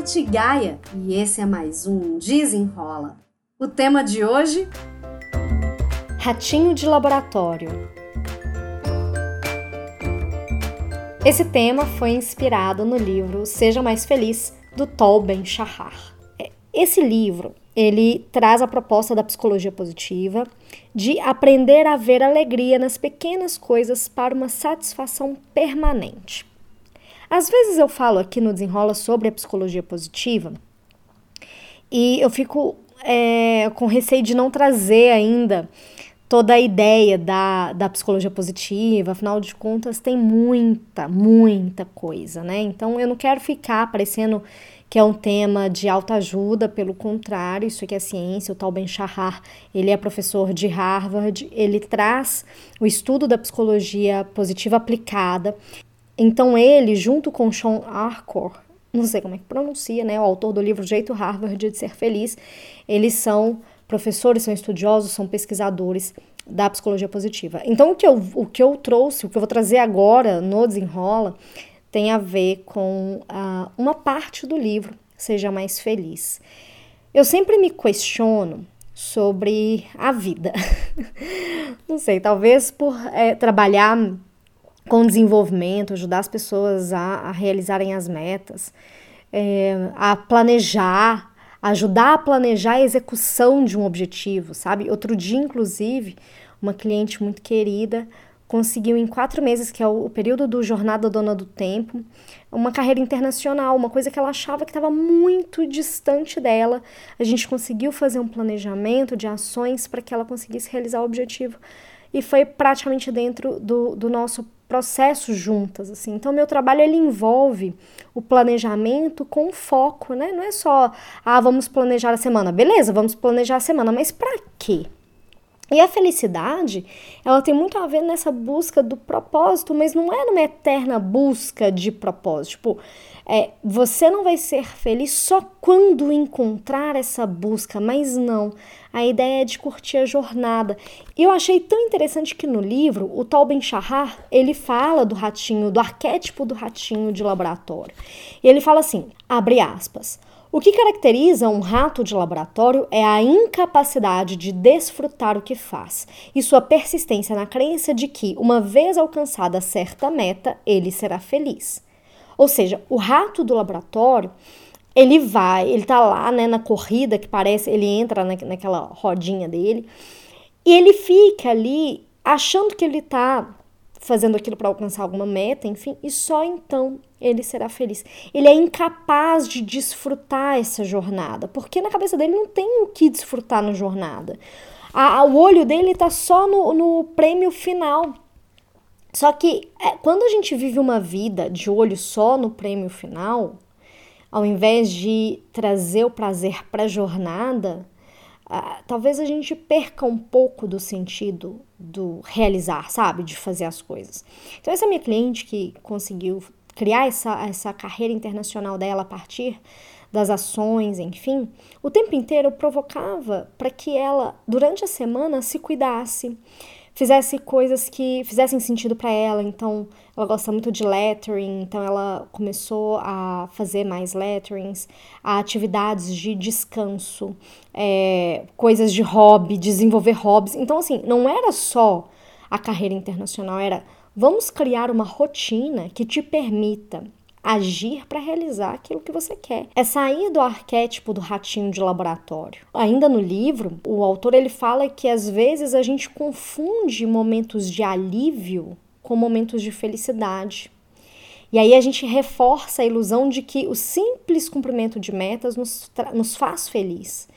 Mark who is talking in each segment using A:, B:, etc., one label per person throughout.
A: Nath Gaia e esse é mais um Desenrola. O tema de hoje:
B: Ratinho de Laboratório. Esse tema foi inspirado no livro Seja Mais Feliz, do Tal Ben-Shahar. É, esse livro, ele traz a proposta da psicologia positiva de aprender a ver alegria nas pequenas coisas para uma satisfação permanente. Às vezes eu falo aqui no Desenrola sobre a psicologia positiva e eu fico é, com receio de não trazer ainda toda a ideia da, da psicologia positiva, afinal de contas tem muita, muita coisa, né? Então eu não quero ficar parecendo que é um tema de autoajuda, pelo contrário, isso aqui é ciência, o tal Ben Shahar, ele é professor de Harvard, ele traz o estudo da psicologia positiva aplicada então ele, junto com Sean Arcor, não sei como é que pronuncia, né, o autor do livro Jeito Harvard de Ser Feliz, eles são professores, são estudiosos, são pesquisadores da psicologia positiva. Então o que eu, o que eu trouxe, o que eu vou trazer agora no Desenrola, tem a ver com uh, uma parte do livro, Seja Mais Feliz. Eu sempre me questiono sobre a vida. não sei, talvez por é, trabalhar com desenvolvimento, ajudar as pessoas a, a realizarem as metas, é, a planejar, ajudar a planejar a execução de um objetivo, sabe? Outro dia, inclusive, uma cliente muito querida conseguiu em quatro meses, que é o, período do Jornada Dona do Tempo, uma carreira internacional, uma coisa que ela achava que estava muito distante dela. A gente conseguiu fazer um planejamento de ações para que ela conseguisse realizar o objetivo e foi praticamente dentro do, do nosso processo juntas, assim. Então, meu trabalho ele envolve o planejamento com foco, né? Não é só, ah, vamos planejar a semana. Beleza, vamos planejar a semana, mas para quê? E a felicidade, ela tem muito a ver nessa busca do propósito, mas não é numa eterna busca de propósito. Tipo, é, você não vai ser feliz só quando encontrar essa busca, mas não. A ideia é de curtir a jornada. E eu achei tão interessante que no livro, o Tal Ben Shahar, ele fala do ratinho, do arquétipo do ratinho de laboratório. E ele fala assim, abre aspas, o que caracteriza um rato de laboratório é a incapacidade de desfrutar o que faz e sua persistência na crença de que, uma vez alcançada certa meta, ele será feliz. Ou seja, o rato do laboratório, ele vai, ele tá lá, né, na corrida que parece, ele entra na, naquela rodinha dele e ele fica ali achando que ele tá fazendo aquilo para alcançar alguma meta, enfim, e só então ele será feliz. Ele é incapaz de desfrutar essa jornada, porque na cabeça dele não tem o que desfrutar na jornada. A, o olho dele está só no, no prêmio final. Só que é, quando a gente vive uma vida de olho só no prêmio final, ao invés de trazer o prazer para a jornada, ah, talvez a gente perca um pouco do sentido do realizar, sabe? De fazer as coisas. Então, essa minha cliente que conseguiu criar essa, essa carreira internacional dela a partir das ações, enfim, o tempo inteiro eu provocava para que ela, durante a semana, se cuidasse fizesse coisas que fizessem sentido para ela. Então, ela gosta muito de lettering, então ela começou a fazer mais letterings, atividades de descanso, é, coisas de hobby, desenvolver hobbies. Então, assim, não era só a carreira internacional, era vamos criar uma rotina que te permita agir para realizar aquilo que você quer. É sair do arquétipo do ratinho de laboratório. Ainda no livro, o autor ele fala que às vezes a gente confunde momentos de alívio com momentos de felicidade. E aí a gente reforça a ilusão de que o simples cumprimento de metas nos, nos faz feliz.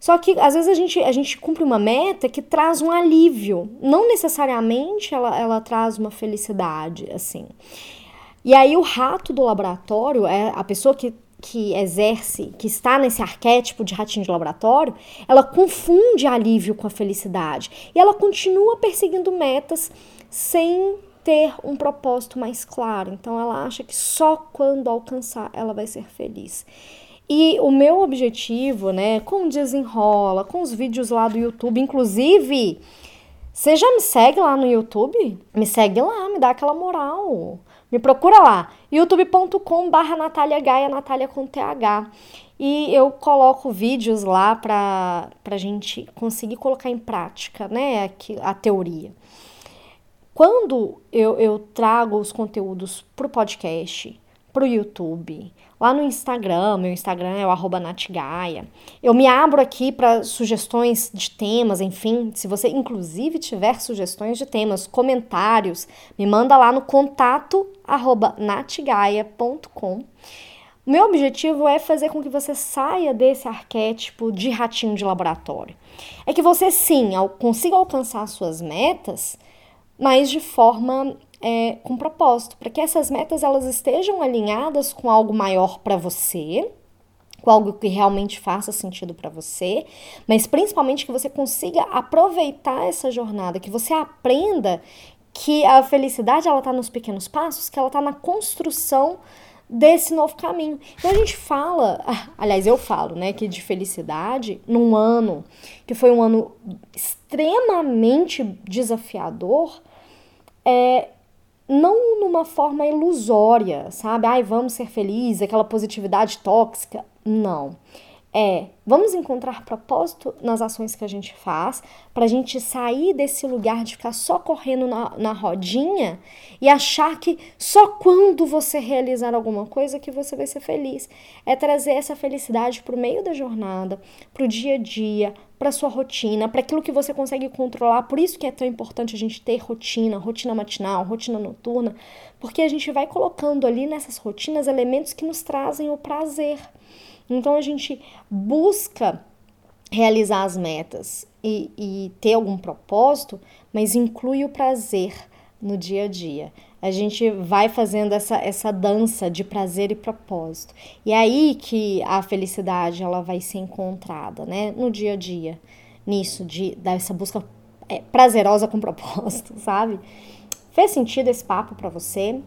B: Só que às vezes a gente, a gente cumpre uma meta que traz um alívio, não necessariamente ela, ela traz uma felicidade, assim. E aí o rato do laboratório é a pessoa que que exerce, que está nesse arquétipo de ratinho de laboratório, ela confunde alívio com a felicidade e ela continua perseguindo metas sem ter um propósito mais claro. Então ela acha que só quando alcançar ela vai ser feliz. E o meu objetivo, né, com o desenrola, com os vídeos lá do YouTube, inclusive, você já me segue lá no YouTube? Me segue lá, me dá aquela moral Me procura lá, youtube.com barra Natália Gaia, Natália com TH. E eu coloco vídeos lá para a gente conseguir colocar em prática, né, a, teoria. Quando eu, eu trago os conteúdos para o podcast, para o YouTube, lá no Instagram, meu Instagram é o arroba natgaia. Eu me abro aqui para sugestões de temas, enfim, se você inclusive tiver sugestões de temas, comentários, me manda lá no contato arroba natgaia.com. Meu objetivo é fazer com que você saia desse arquétipo de ratinho de laboratório. É que você sim consiga alcançar suas metas, mas de forma é, com propósito, para que essas metas elas estejam alinhadas com algo maior para você, com algo que realmente faça sentido para você, mas principalmente que você consiga aproveitar essa jornada, que você aprenda que a felicidade ela está nos pequenos passos, que ela está na construção desse novo caminho. Então a gente fala, aliás, eu falo, né, que de felicidade num ano que foi um ano extremamente desafiador, é, não numa forma ilusória, sabe? Ai, vamos ser felizes, aquela positividade tóxica. Não. É, vamos encontrar propósito nas ações que a gente faz, para a gente sair desse lugar de ficar só correndo na, na rodinha e achar que só quando você realizar alguma coisa que você vai ser feliz. É trazer essa felicidade para meio da jornada, para o dia a dia, para sua rotina, para aquilo que você consegue controlar. Por isso que é tão importante a gente ter rotina, rotina matinal, rotina noturna, porque a gente vai colocando ali nessas rotinas elementos que nos trazem o prazer. Então a gente busca realizar as metas e, e ter algum propósito, mas inclui o prazer no dia a dia a gente vai fazendo essa, essa dança de prazer e propósito. E é aí que a felicidade ela vai ser encontrada, né? No dia a dia, nisso, de dessa busca é, prazerosa com propósito, sabe? Fez sentido esse papo para você?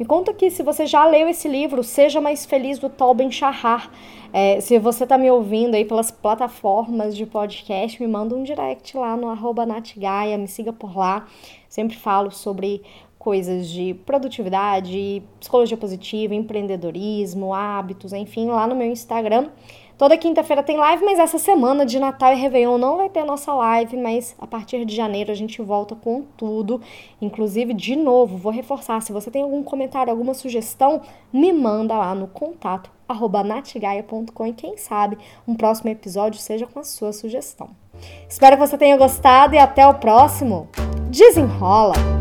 B: Me conta aqui se você já leu esse livro, Seja Mais Feliz, do Tal Ben Shahar. É, se você está me ouvindo aí pelas plataformas de podcast, me manda um direct lá no arroba Natgaia, me siga por lá. Sempre falo sobre coisas de produtividade, psicologia positiva, empreendedorismo, hábitos, enfim, lá no meu Instagram. Toda quinta-feira tem live, mas essa semana de Natal e Réveillon não vai ter nossa live, mas a partir de janeiro a gente volta com tudo. Inclusive, de novo, vou reforçar, se você tem algum comentário, alguma sugestão, me manda lá no contato arroba natgaia.com e quem sabe um próximo episódio seja com a sua sugestão. Espero que você tenha gostado e até o próximo. Desenrola!